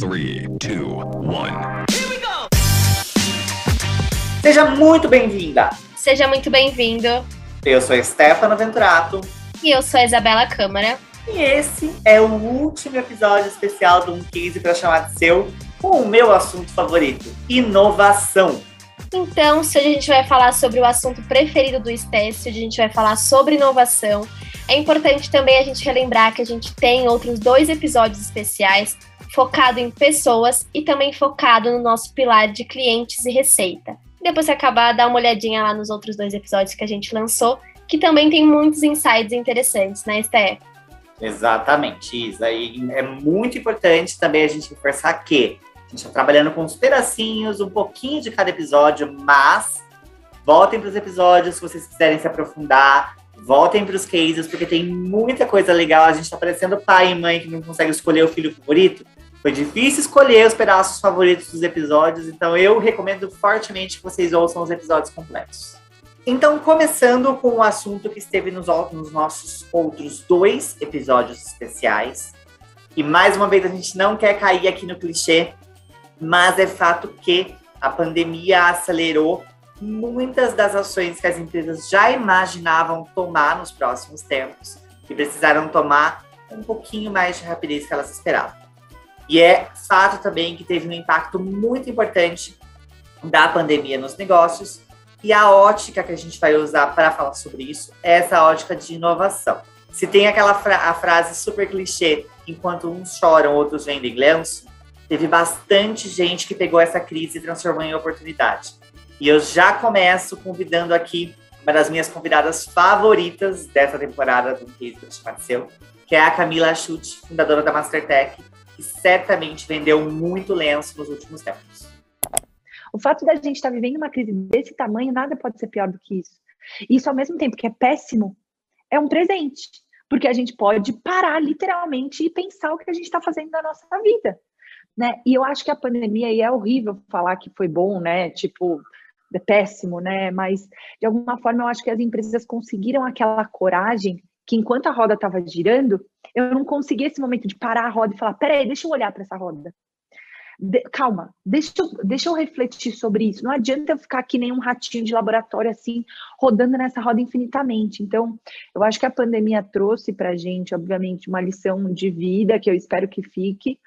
Three, two, one. Seja muito bem-vinda! Seja muito bem-vindo. Eu sou Stefano Venturato E eu sou a Isabela Câmara. e esse é o último episódio especial do Um Case para chamar de seu com o meu assunto favorito: inovação. Então, se hoje a gente vai falar sobre o assunto preferido do Estécio, hoje a gente vai falar sobre inovação. É importante também a gente relembrar que a gente tem outros dois episódios especiais focado em pessoas e também focado no nosso pilar de clientes e receita. Depois que acabar, dá uma olhadinha lá nos outros dois episódios que a gente lançou, que também tem muitos insights interessantes, né, Esté? Exatamente, Isa. E é muito importante também a gente reforçar que a gente está trabalhando com uns pedacinhos, um pouquinho de cada episódio, mas voltem para os episódios se vocês quiserem se aprofundar. Voltem para os cases, porque tem muita coisa legal. A gente está parecendo pai e mãe que não consegue escolher o filho favorito. Foi difícil escolher os pedaços favoritos dos episódios, então eu recomendo fortemente que vocês ouçam os episódios completos. Então, começando com o assunto que esteve nos, nos nossos outros dois episódios especiais. E mais uma vez, a gente não quer cair aqui no clichê, mas é fato que a pandemia acelerou muitas das ações que as empresas já imaginavam tomar nos próximos tempos e precisaram tomar um pouquinho mais de rapidez que elas esperavam. E é fato também que teve um impacto muito importante da pandemia nos negócios e a ótica que a gente vai usar para falar sobre isso é essa ótica de inovação. Se tem aquela fra- a frase super clichê, enquanto uns choram, outros vendem lenço, teve bastante gente que pegou essa crise e transformou em oportunidade. E eu já começo convidando aqui uma das minhas convidadas favoritas dessa temporada do Case do Chamaceu, que é a Camila Chute, fundadora da Mastertech, que certamente vendeu muito lenço nos últimos tempos. O fato da gente estar vivendo uma crise desse tamanho, nada pode ser pior do que isso. Isso, ao mesmo tempo que é péssimo, é um presente. Porque a gente pode parar literalmente e pensar o que a gente está fazendo na nossa vida. Né? E eu acho que a pandemia, e é horrível falar que foi bom, né? Tipo, é péssimo, né? Mas, de alguma forma, eu acho que as empresas conseguiram aquela coragem que, enquanto a roda estava girando, eu não conseguia esse momento de parar a roda e falar: peraí, deixa eu olhar para essa roda. De- calma, deixa eu, deixa eu refletir sobre isso. Não adianta eu ficar aqui nem um ratinho de laboratório assim, rodando nessa roda infinitamente. Então, eu acho que a pandemia trouxe para a gente, obviamente, uma lição de vida que eu espero que fique,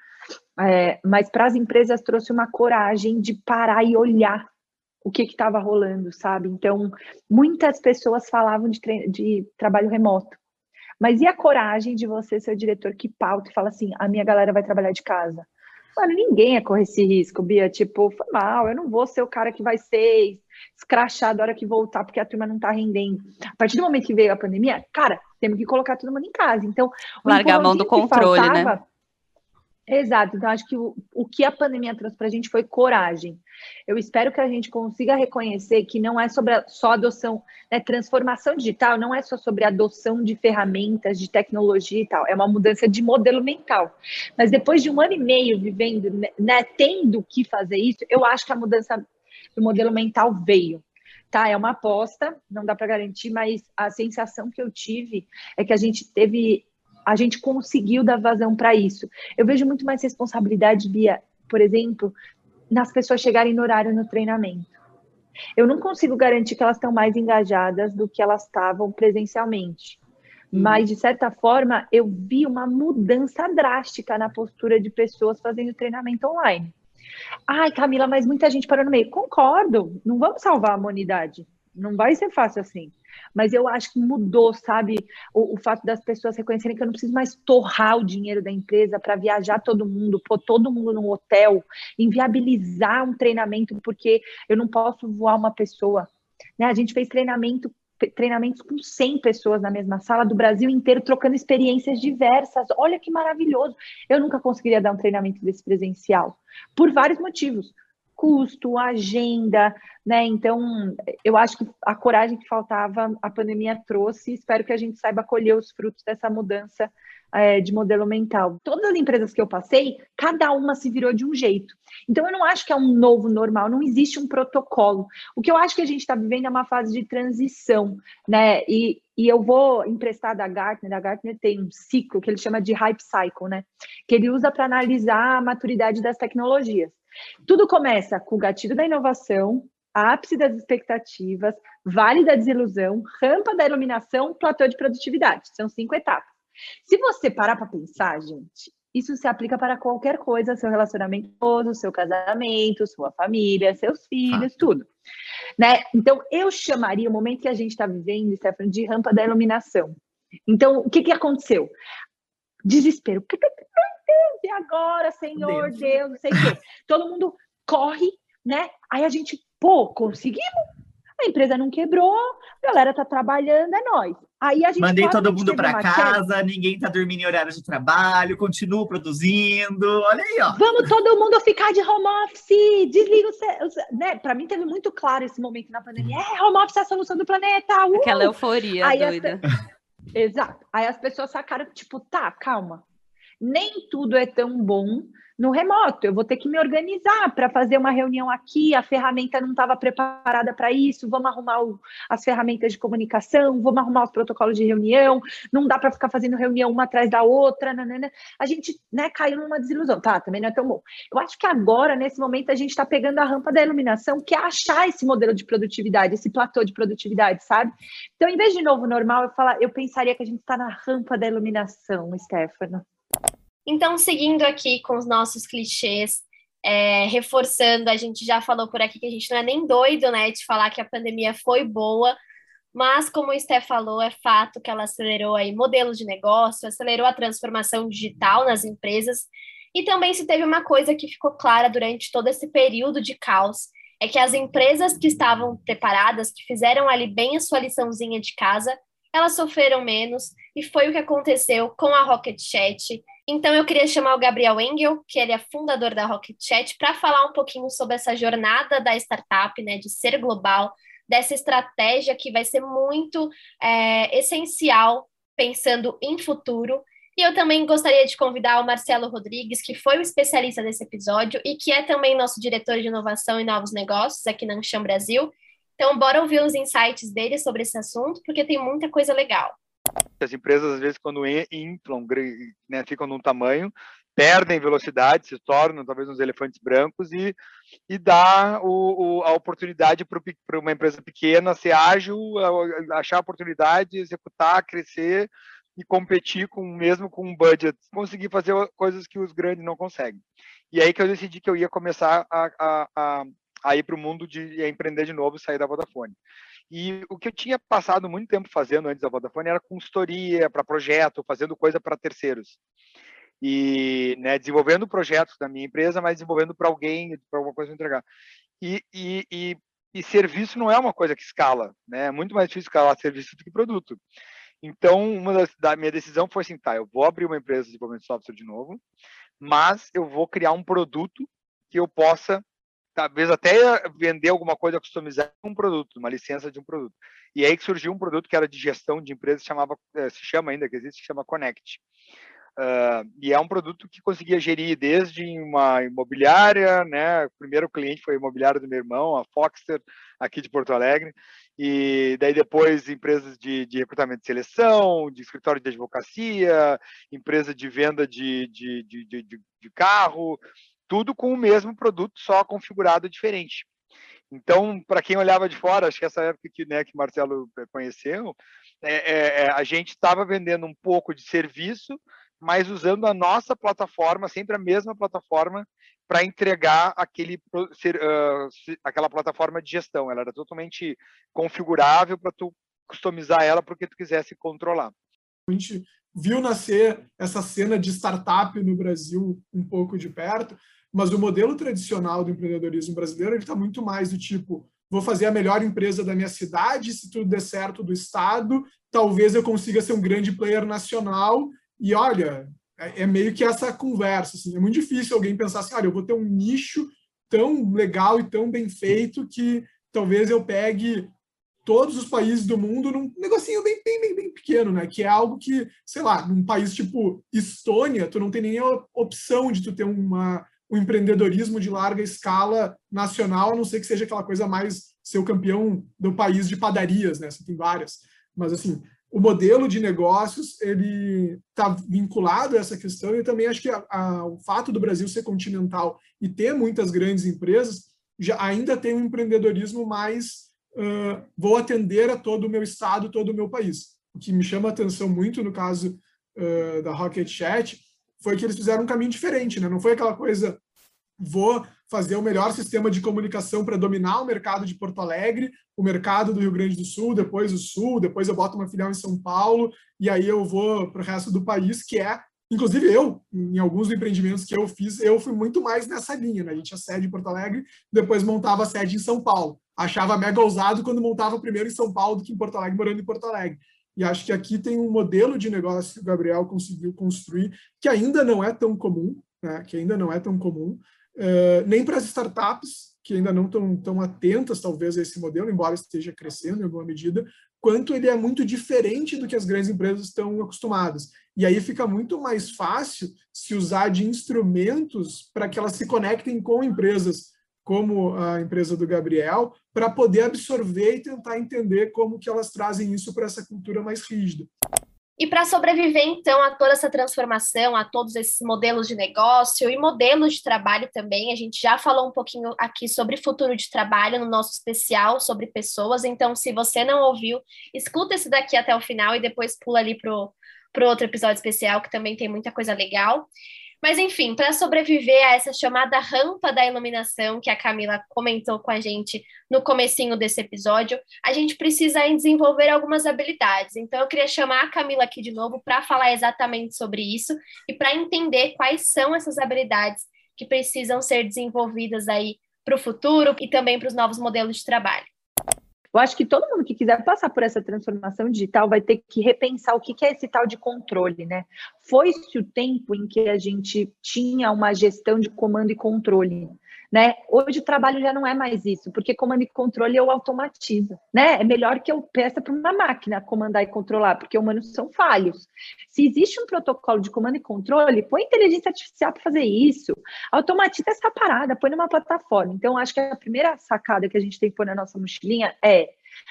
é, mas para as empresas trouxe uma coragem de parar e olhar o que estava rolando, sabe? Então, muitas pessoas falavam de, de trabalho remoto. Mas e a coragem de você ser o diretor que pauta e fala assim: a minha galera vai trabalhar de casa? Mano, ninguém ia correr esse risco, Bia. Tipo, foi mal, eu não vou ser o cara que vai ser escrachado a hora que voltar, porque a turma não tá rendendo. A partir do momento que veio a pandemia, cara, temos que colocar todo mundo em casa. Então, o Largar a mão do empurrãozinho que controle, né? Exato, então acho que o, o que a pandemia trouxe para a gente foi coragem. Eu espero que a gente consiga reconhecer que não é sobre a, só adoção, né, transformação digital, não é só sobre adoção de ferramentas, de tecnologia e tal, é uma mudança de modelo mental. Mas depois de um ano e meio vivendo, né, tendo que fazer isso, eu acho que a mudança do modelo mental veio. Tá, é uma aposta, não dá para garantir, mas a sensação que eu tive é que a gente teve, a gente conseguiu dar vazão para isso. Eu vejo muito mais responsabilidade, Bia, por exemplo, nas pessoas chegarem no horário no treinamento. Eu não consigo garantir que elas estão mais engajadas do que elas estavam presencialmente. Mas, de certa forma, eu vi uma mudança drástica na postura de pessoas fazendo treinamento online. Ai, Camila, mas muita gente parou no meio. Concordo, não vamos salvar a humanidade. Não vai ser fácil assim. Mas eu acho que mudou, sabe? O, o fato das pessoas reconhecerem que eu não preciso mais torrar o dinheiro da empresa para viajar todo mundo, pôr todo mundo num hotel, inviabilizar um treinamento porque eu não posso voar uma pessoa. Né? A gente fez treinamento treinamentos com 100 pessoas na mesma sala do Brasil inteiro, trocando experiências diversas. Olha que maravilhoso. Eu nunca conseguiria dar um treinamento desse presencial, por vários motivos. Custo, agenda, né? Então, eu acho que a coragem que faltava, a pandemia trouxe. Espero que a gente saiba colher os frutos dessa mudança é, de modelo mental. Todas as empresas que eu passei, cada uma se virou de um jeito. Então, eu não acho que é um novo normal, não existe um protocolo. O que eu acho que a gente está vivendo é uma fase de transição, né? E, e eu vou emprestar da Gartner, a Gartner tem um ciclo que ele chama de Hype Cycle, né? Que ele usa para analisar a maturidade das tecnologias. Tudo começa com o gatilho da inovação, ápice das expectativas, vale da desilusão, rampa da iluminação, platô de produtividade. São cinco etapas. Se você parar para pensar, gente, isso se aplica para qualquer coisa, seu relacionamento todo, seu casamento, sua família, seus filhos, ah. tudo. Né? Então, eu chamaria o momento que a gente está vivendo, Stefano, de rampa da iluminação. Então, o que, que aconteceu? Desespero. E agora, Senhor Deus, Deus não sei o quê. Todo mundo corre, né? Aí a gente, pô, conseguimos a empresa não quebrou, a galera tá trabalhando, é nós. Aí a gente Mandei todo mundo para casa, ninguém tá dormindo em horário de trabalho, continuo produzindo. Olha aí, ó. Vamos todo mundo ficar de home office, desliga o. Né? Para mim teve muito claro esse momento na pandemia. É, home office é a solução do planeta. Uh! Aquela euforia Aí doida. As... Exato. Aí as pessoas sacaram, tipo, tá, calma. Nem tudo é tão bom no remoto. Eu vou ter que me organizar para fazer uma reunião aqui, a ferramenta não estava preparada para isso, vamos arrumar o, as ferramentas de comunicação, vamos arrumar os protocolos de reunião, não dá para ficar fazendo reunião uma atrás da outra, nanana. a gente né, caiu numa desilusão, tá, também não é tão bom. Eu acho que agora, nesse momento, a gente está pegando a rampa da iluminação, que é achar esse modelo de produtividade, esse platô de produtividade, sabe? Então, em vez de novo normal, eu, falar, eu pensaria que a gente está na rampa da iluminação, Stefano. Então, seguindo aqui com os nossos clichês, é, reforçando, a gente já falou por aqui que a gente não é nem doido, né, de falar que a pandemia foi boa, mas como o Sté falou, é fato que ela acelerou aí modelos de negócio, acelerou a transformação digital nas empresas, e também se teve uma coisa que ficou clara durante todo esse período de caos, é que as empresas que estavam preparadas, que fizeram ali bem a sua liçãozinha de casa, elas sofreram menos, e foi o que aconteceu com a Rocket Chat, então eu queria chamar o Gabriel Engel, que ele é fundador da Rocket Chat, para falar um pouquinho sobre essa jornada da startup, né, de ser global, dessa estratégia que vai ser muito é, essencial pensando em futuro. E eu também gostaria de convidar o Marcelo Rodrigues, que foi o especialista desse episódio e que é também nosso diretor de inovação e novos negócios aqui na Ancham Brasil. Então, bora ouvir os insights dele sobre esse assunto, porque tem muita coisa legal. As empresas, às vezes, quando inflam, né, ficam num tamanho, perdem velocidade, se tornam talvez uns elefantes brancos e, e dá o, o, a oportunidade para uma empresa pequena ser ágil, achar a oportunidade, executar, crescer e competir com mesmo com um budget, conseguir fazer coisas que os grandes não conseguem. E aí que eu decidi que eu ia começar a, a, a, a ir para o mundo de empreender de novo e sair da Vodafone. E o que eu tinha passado muito tempo fazendo antes da Vodafone era consultoria para projeto, fazendo coisa para terceiros. E né, desenvolvendo projetos da minha empresa, mas desenvolvendo para alguém, para alguma coisa entregar. E, e, e, e, serviço não é uma coisa que escala, né? É muito mais difícil escalar serviço do que produto. Então, uma das, da minha decisão foi assim, tá, eu vou abrir uma empresa de desenvolvimento de software de novo, mas eu vou criar um produto que eu possa talvez até vender alguma coisa customizada um produto, uma licença de um produto. E aí que surgiu um produto que era de gestão de empresas, chamava, eh, se chama ainda, que existe, se chama Connect. Uh, e é um produto que conseguia gerir desde uma imobiliária, né? O primeiro cliente foi a imobiliária do meu irmão, a Foxter, aqui de Porto Alegre, e daí depois empresas de, de recrutamento de seleção, de escritório de advocacia, empresa de venda de, de, de, de, de carro, tudo com o mesmo produto, só configurado diferente. Então, para quem olhava de fora, acho que essa época que, né, que Marcelo eh, conheceu, é, é, é, a gente estava vendendo um pouco de serviço, mas usando a nossa plataforma, sempre a mesma plataforma, para entregar aquele, uh, aquela plataforma de gestão. Ela era totalmente configurável para tu customizar ela para o que tu quisesse controlar. A gente viu nascer essa cena de startup no Brasil um pouco de perto, mas o modelo tradicional do empreendedorismo brasileiro está muito mais do tipo vou fazer a melhor empresa da minha cidade, se tudo der certo do estado, talvez eu consiga ser um grande player nacional. E olha, é, é meio que essa conversa, assim, é muito difícil alguém pensar assim, olha, eu vou ter um nicho tão legal e tão bem feito que talvez eu pegue todos os países do mundo num negocinho bem, bem, bem, bem pequeno, né? Que é algo que, sei lá, num país tipo Estônia, tu não tem nem a opção de tu ter uma, um empreendedorismo de larga escala nacional, a não ser que seja aquela coisa mais ser o campeão do país de padarias, né? Você tem várias. Mas, assim, o modelo de negócios, ele está vinculado a essa questão e também acho que a, a, o fato do Brasil ser continental e ter muitas grandes empresas já ainda tem um empreendedorismo mais uh, vou atender a todo o meu estado, todo o meu país. O que me chama a atenção muito no caso uh, da Rocket Chat foi que eles fizeram um caminho diferente, né? Não foi aquela coisa vou fazer o melhor sistema de comunicação para dominar o mercado de Porto Alegre, o mercado do Rio Grande do Sul, depois o Sul, depois eu boto uma filial em São Paulo e aí eu vou para o resto do país, que é Inclusive eu, em alguns empreendimentos que eu fiz, eu fui muito mais nessa linha, né? A gente tinha sede em Porto Alegre, depois montava a sede em São Paulo. Achava mega ousado quando montava primeiro em São Paulo do que em Porto Alegre, morando em Porto Alegre. E acho que aqui tem um modelo de negócio que o Gabriel conseguiu construir, que ainda não é tão comum, né? que ainda não é tão comum, uh, nem para as startups, que ainda não estão tão atentas, talvez, a esse modelo, embora esteja crescendo em alguma medida, quanto ele é muito diferente do que as grandes empresas estão acostumadas. E aí fica muito mais fácil se usar de instrumentos para que elas se conectem com empresas como a empresa do Gabriel, para poder absorver e tentar entender como que elas trazem isso para essa cultura mais rígida. E para sobreviver, então, a toda essa transformação, a todos esses modelos de negócio e modelos de trabalho também, a gente já falou um pouquinho aqui sobre futuro de trabalho no nosso especial sobre pessoas. Então, se você não ouviu, escuta esse daqui até o final e depois pula ali para o outro episódio especial, que também tem muita coisa legal. Mas enfim, para sobreviver a essa chamada rampa da iluminação que a Camila comentou com a gente no comecinho desse episódio, a gente precisa desenvolver algumas habilidades. Então eu queria chamar a Camila aqui de novo para falar exatamente sobre isso e para entender quais são essas habilidades que precisam ser desenvolvidas aí para o futuro e também para os novos modelos de trabalho. Eu acho que todo mundo que quiser passar por essa transformação digital vai ter que repensar o que é esse tal de controle, né? Foi-se o tempo em que a gente tinha uma gestão de comando e controle. Né? Hoje o trabalho já não é mais isso, porque comando e controle eu automatizo, né? É melhor que eu peça para uma máquina comandar e controlar, porque humanos são falhos. Se existe um protocolo de comando e controle, põe inteligência artificial para fazer isso, automatiza essa parada, põe numa plataforma. Então, acho que a primeira sacada que a gente tem que pôr na nossa mochilinha é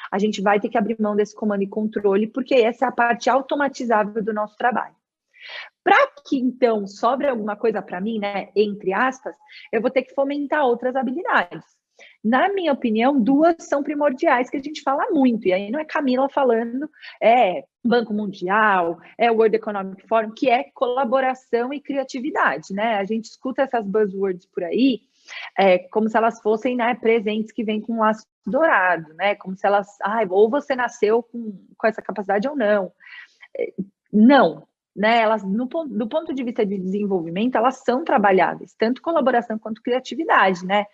a gente vai ter que abrir mão desse comando e controle, porque essa é a parte automatizável do nosso trabalho. Para que então sobre alguma coisa para mim, né, entre aspas, eu vou ter que fomentar outras habilidades. Na minha opinião, duas são primordiais que a gente fala muito, e aí não é Camila falando, é Banco Mundial, é o World Economic Forum, que é colaboração e criatividade, né? A gente escuta essas buzzwords por aí, é, como se elas fossem né, presentes que vêm com um laço dourado, né? Como se elas, ah, ou você nasceu com, com essa capacidade ou não. É, não, né, elas, no, do ponto de vista de desenvolvimento, elas são trabalháveis, tanto colaboração quanto criatividade, né?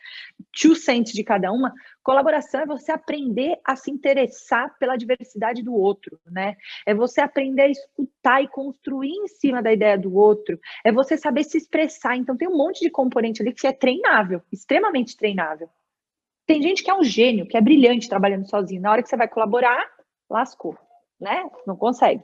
Two cents de cada uma. Colaboração é você aprender a se interessar pela diversidade do outro, né? É você aprender a escutar e construir em cima da ideia do outro. É você saber se expressar. Então, tem um monte de componente ali que é treinável, extremamente treinável. Tem gente que é um gênio, que é brilhante trabalhando sozinho. Na hora que você vai colaborar, lascou, né? Não consegue.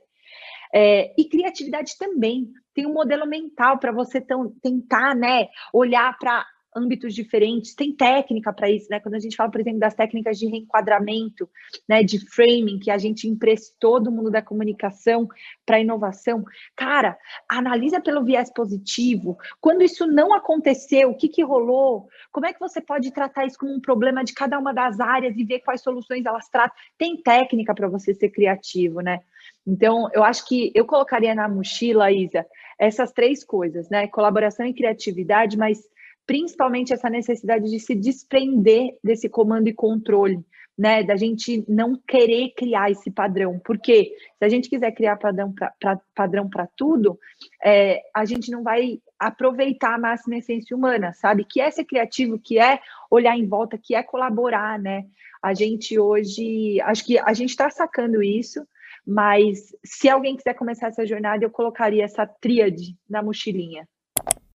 É, e criatividade também. Tem um modelo mental para você tentar né, olhar para âmbitos diferentes, tem técnica para isso, né? Quando a gente fala, por exemplo, das técnicas de reenquadramento, né, de framing, que a gente emprestou do mundo da comunicação para inovação, cara, analisa pelo viés positivo. Quando isso não aconteceu, o que, que rolou? Como é que você pode tratar isso como um problema de cada uma das áreas e ver quais soluções elas tratam? Tem técnica para você ser criativo, né? Então, eu acho que eu colocaria na mochila, Isa, essas três coisas, né? Colaboração e criatividade, mas principalmente essa necessidade de se desprender desse comando e controle, né? Da gente não querer criar esse padrão. Porque se a gente quiser criar padrão para padrão tudo, é, a gente não vai aproveitar a máxima essência humana, sabe? Que é ser criativo, que é olhar em volta, que é colaborar, né? A gente hoje, acho que a gente está sacando isso, mas se alguém quiser começar essa jornada, eu colocaria essa tríade na mochilinha.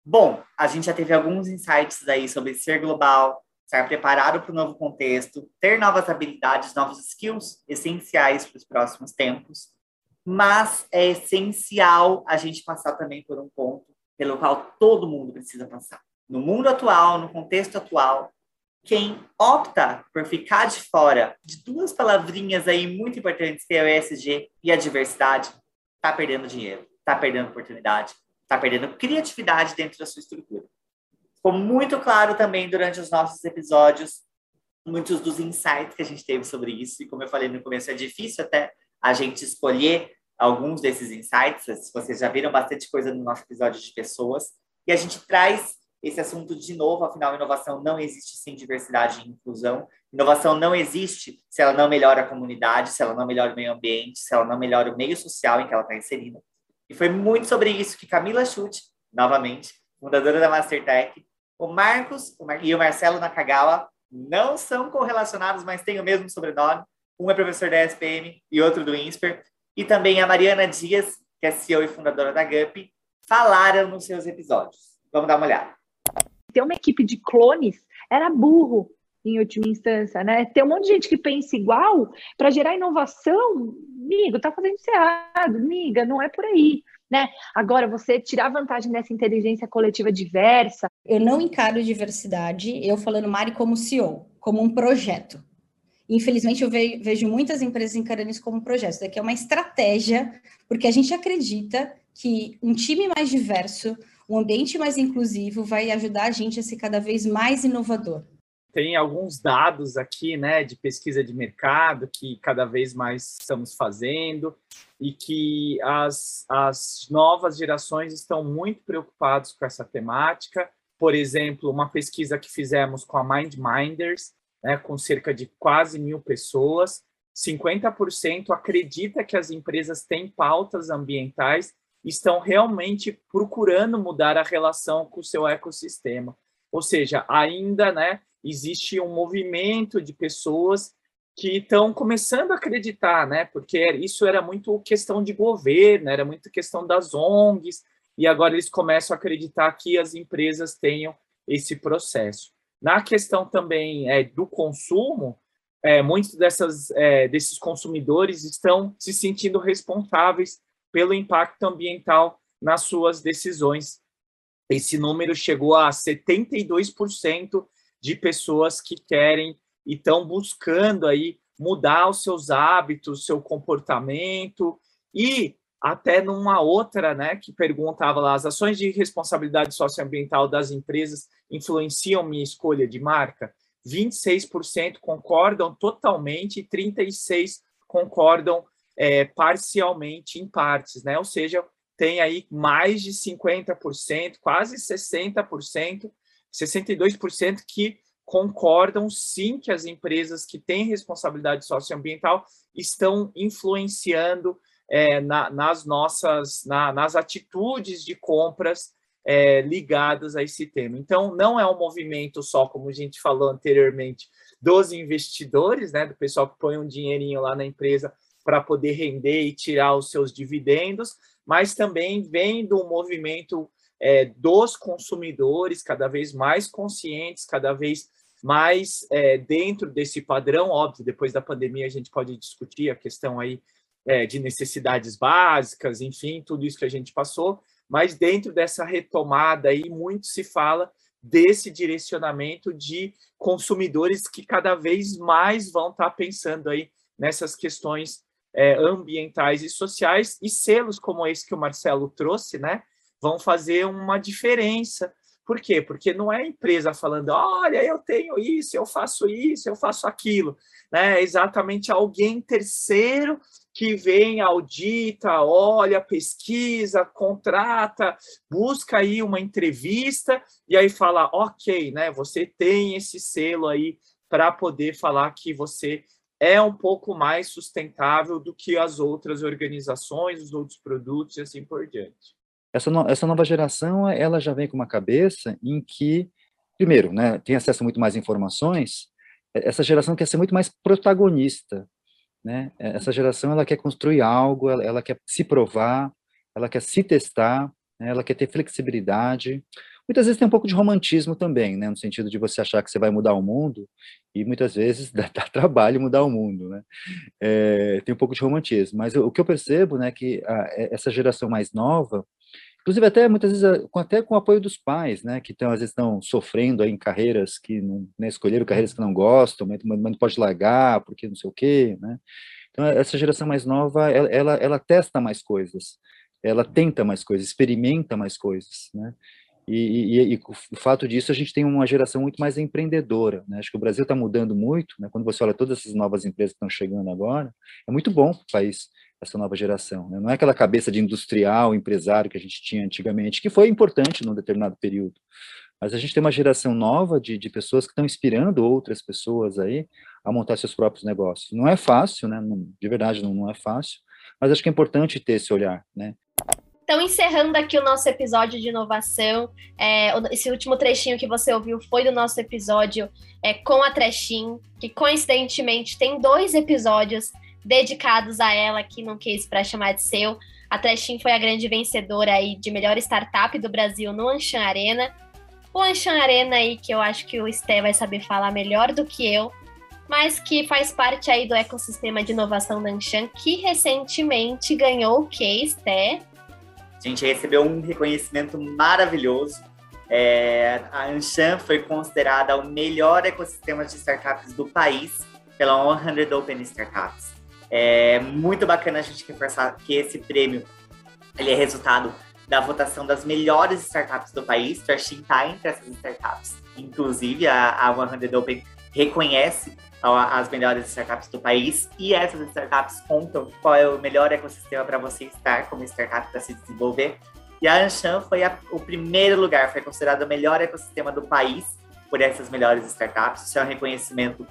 Bom, a gente já teve alguns insights aí sobre ser global, estar preparado para o novo contexto, ter novas habilidades, novos skills essenciais para os próximos tempos, mas é essencial a gente passar também por um ponto pelo qual todo mundo precisa passar. No mundo atual, no contexto atual, quem opta por ficar de fora de duas palavrinhas aí muito importantes, que é o ESG e a diversidade, está perdendo dinheiro, está perdendo oportunidade, está perdendo criatividade dentro da sua estrutura. Ficou muito claro também durante os nossos episódios, muitos dos insights que a gente teve sobre isso, e como eu falei no começo, é difícil até a gente escolher alguns desses insights, vocês já viram bastante coisa no nosso episódio de pessoas, e a gente traz esse assunto de novo, afinal, inovação não existe sem diversidade e inclusão. Inovação não existe se ela não melhora a comunidade, se ela não melhora o meio ambiente, se ela não melhora o meio social em que ela está inserida. E foi muito sobre isso que Camila Schutt, novamente, fundadora da Mastertech, o Marcos o Mar e o Marcelo Nakagawa não são correlacionados, mas têm o mesmo sobrenome. Um é professor da SPM e outro do INSPER. E também a Mariana Dias, que é CEO e fundadora da GUP, falaram nos seus episódios. Vamos dar uma olhada ter uma equipe de clones era burro em última instância, né? Ter um monte de gente que pensa igual para gerar inovação, amigo, tá fazendo isso errado, amiga, não é por aí. Né? Agora, você tirar vantagem dessa inteligência coletiva diversa. Eu não encaro diversidade, eu falando Mari como CEO, como um projeto. Infelizmente, eu vejo muitas empresas encarando isso como um projeto. Isso daqui é uma estratégia, porque a gente acredita que um time mais diverso, um ambiente mais inclusivo vai ajudar a gente a ser cada vez mais inovador. Tem alguns dados aqui, né, de pesquisa de mercado que cada vez mais estamos fazendo e que as, as novas gerações estão muito preocupados com essa temática. Por exemplo, uma pesquisa que fizemos com a MindMinders, né, com cerca de quase mil pessoas, 50% acredita que as empresas têm pautas ambientais estão realmente procurando mudar a relação com o seu ecossistema. Ou seja, ainda né, existe um movimento de pessoas que estão começando a acreditar, né? Porque isso era muito questão de governo, era muito questão das ONGs, e agora eles começam a acreditar que as empresas tenham esse processo. Na questão também é, do consumo, é, muitos dessas, é, desses consumidores estão se sentindo responsáveis pelo impacto ambiental nas suas decisões. Esse número chegou a 72% de pessoas que querem e estão buscando aí mudar os seus hábitos, seu comportamento e até numa outra, né, que perguntava lá, as ações de responsabilidade socioambiental das empresas influenciam minha escolha de marca? 26% concordam totalmente e 36% concordam é, parcialmente em partes, né? Ou seja, tem aí mais de 50%, quase 60%, 62% que concordam sim que as empresas que têm responsabilidade socioambiental estão influenciando é, na, nas nossas na, nas atitudes de compras é, ligadas a esse tema. Então, não é um movimento só, como a gente falou anteriormente, dos investidores, né, do pessoal que põe um dinheirinho lá na empresa para poder render e tirar os seus dividendos, mas também vem do movimento é, dos consumidores cada vez mais conscientes, cada vez mais é, dentro desse padrão, óbvio, depois da pandemia a gente pode discutir a questão aí é, de necessidades básicas, enfim, tudo isso que a gente passou, mas dentro dessa retomada aí muito se fala desse direcionamento de consumidores que cada vez mais vão estar pensando aí nessas questões é, ambientais e sociais, e selos como esse que o Marcelo trouxe, né, vão fazer uma diferença. Por quê? Porque não é a empresa falando, olha, eu tenho isso, eu faço isso, eu faço aquilo. Né? É exatamente alguém terceiro que vem, audita, olha, pesquisa, contrata, busca aí uma entrevista e aí fala, ok, né? Você tem esse selo aí para poder falar que você é um pouco mais sustentável do que as outras organizações, os outros produtos e assim por diante. Essa, no, essa nova geração, ela já vem com uma cabeça em que, primeiro, né, tem acesso a muito mais informações, essa geração quer ser muito mais protagonista, né? Essa geração, ela quer construir algo, ela, ela quer se provar, ela quer se testar, né? ela quer ter flexibilidade. Muitas vezes tem um pouco de romantismo também, né? No sentido de você achar que você vai mudar o mundo, e muitas vezes dá, dá trabalho mudar o mundo, né? É, tem um pouco de romantismo, mas o que eu percebo, né, que a, essa geração mais nova, inclusive até muitas vezes com, até com o apoio dos pais, né, que estão às vezes estão sofrendo aí em carreiras que não né, escolheram carreiras que não gostam, mas, mas não pode largar porque não sei o quê, né? Então essa geração mais nova, ela, ela, ela testa mais coisas, ela tenta mais coisas, experimenta mais coisas, né? E, e, e, o fato disso, a gente tem uma geração muito mais empreendedora. Né? Acho que o Brasil está mudando muito. Né? Quando você olha todas essas novas empresas que estão chegando agora, é muito bom para o país essa nova geração. Né? Não é aquela cabeça de industrial, empresário que a gente tinha antigamente, que foi importante num determinado período. Mas a gente tem uma geração nova de, de pessoas que estão inspirando outras pessoas aí a montar seus próprios negócios. Não é fácil, né? Não, de verdade, não, não é fácil. Mas acho que é importante ter esse olhar, né? Então, encerrando aqui o nosso episódio de inovação, é, esse último trechinho que você ouviu foi do nosso episódio é, com a Trechin, que coincidentemente tem dois episódios dedicados a ela aqui no Case para chamar de seu. A Trechin foi a grande vencedora aí de melhor startup do Brasil no Anshan Arena. O Anshan Arena aí, que eu acho que o Sté vai saber falar melhor do que eu, mas que faz parte aí do ecossistema de inovação da Anshan, que recentemente ganhou o Case, Té? A gente recebeu um reconhecimento maravilhoso. É, a Anshan foi considerada o melhor ecossistema de startups do país pela 100 Open Startups. É muito bacana a gente reforçar que esse prêmio ele é resultado da votação das melhores startups do país. Trashin está entre essas startups. Inclusive, a, a 100 Open reconhece as melhores startups do país e essas startups contam qual é o melhor ecossistema para você estar como startup para se desenvolver. E a Anshan foi a, o primeiro lugar, foi considerado o melhor ecossistema do país por essas melhores startups. Isso é um reconhecimento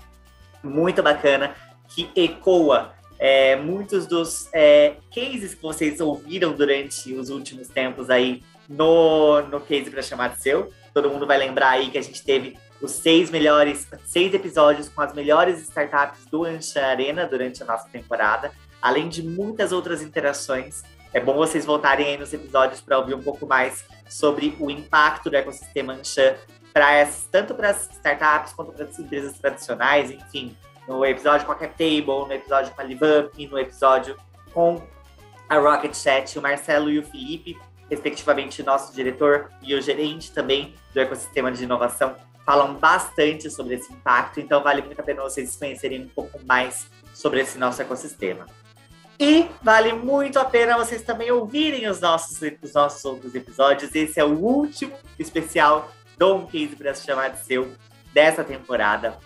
muito bacana que ecoa é, muitos dos é, cases que vocês ouviram durante os últimos tempos aí no, no case para chamar de seu. Todo mundo vai lembrar aí que a gente teve os seis melhores, seis episódios com as melhores startups do Anshan Arena durante a nossa temporada, além de muitas outras interações. É bom vocês voltarem aí nos episódios para ouvir um pouco mais sobre o impacto do ecossistema Anshan para tanto para as startups quanto para as empresas tradicionais, enfim, no episódio com a CapTable, no episódio com a LiveUp, no episódio com a Rocket Chat, o Marcelo e o Felipe, respectivamente nosso diretor e o gerente também do ecossistema de inovação falam bastante sobre esse impacto, então vale muito a pena vocês conhecerem um pouco mais sobre esse nosso ecossistema. E vale muito a pena vocês também ouvirem os nossos, os nossos outros episódios. Esse é o último especial do Um Case para se chamar de seu dessa temporada.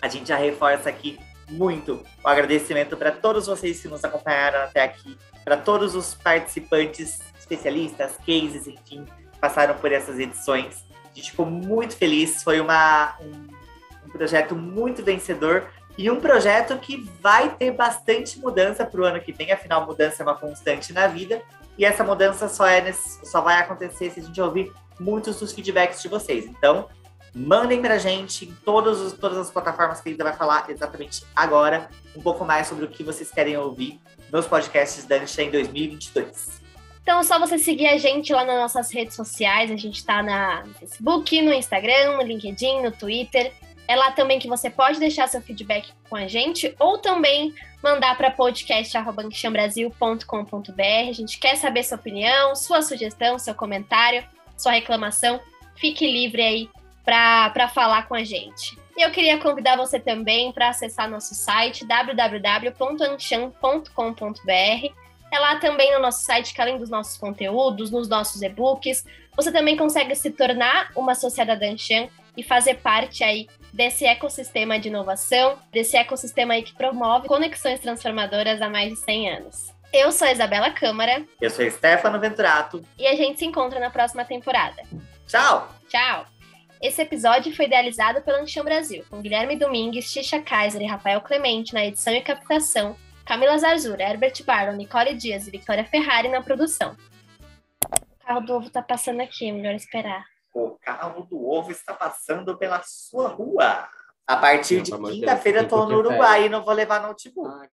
A gente já reforça aqui muito o agradecimento para todos vocês que nos acompanharam até aqui, para todos os participantes, especialistas, cases, enfim, passaram por essas edições gente ficou muito feliz. Foi uma, um, um projeto muito vencedor e um projeto que vai ter bastante mudança para o ano que vem. Afinal, mudança é uma constante na vida e essa mudança só, é nesse, só vai acontecer se a gente ouvir muitos dos feedbacks de vocês. Então, mandem para a gente em todos os, todas as plataformas que a Isa vai falar exatamente agora um pouco mais sobre o que vocês querem ouvir nos podcasts da Ansha em 2022. Então é só você seguir a gente lá nas nossas redes sociais. A gente está no Facebook, no Instagram, no LinkedIn, no Twitter. É lá também que você pode deixar seu feedback com a gente ou também mandar para podcast.com.br. A gente quer saber sua opinião, sua sugestão, seu comentário, sua reclamação. Fique livre aí para falar com a gente. E eu queria convidar você também para acessar nosso site www.anchan.com.br é lá também no nosso site que além dos nossos conteúdos, nos nossos e-books, você também consegue se tornar uma associada da Anshan e fazer parte aí desse ecossistema de inovação, desse ecossistema aí que promove conexões transformadoras há mais de 100 anos. Eu sou a Isabela Câmara. Eu sou Stefano Venturato. E a gente se encontra na próxima temporada. Tchau! Tchau! Esse episódio foi idealizado pela Anchão Brasil, com Guilherme Domingues, Xixa Kaiser e Rafael Clemente na edição e captação, Camila Zarzura, Herbert Barlow, Nicole Dias e Victoria Ferrari na produção. O carro do ovo tá passando aqui, melhor esperar. O carro do ovo está passando pela sua rua. A partir de quinta-feira eu tô no Uruguai e não vou levar notebook.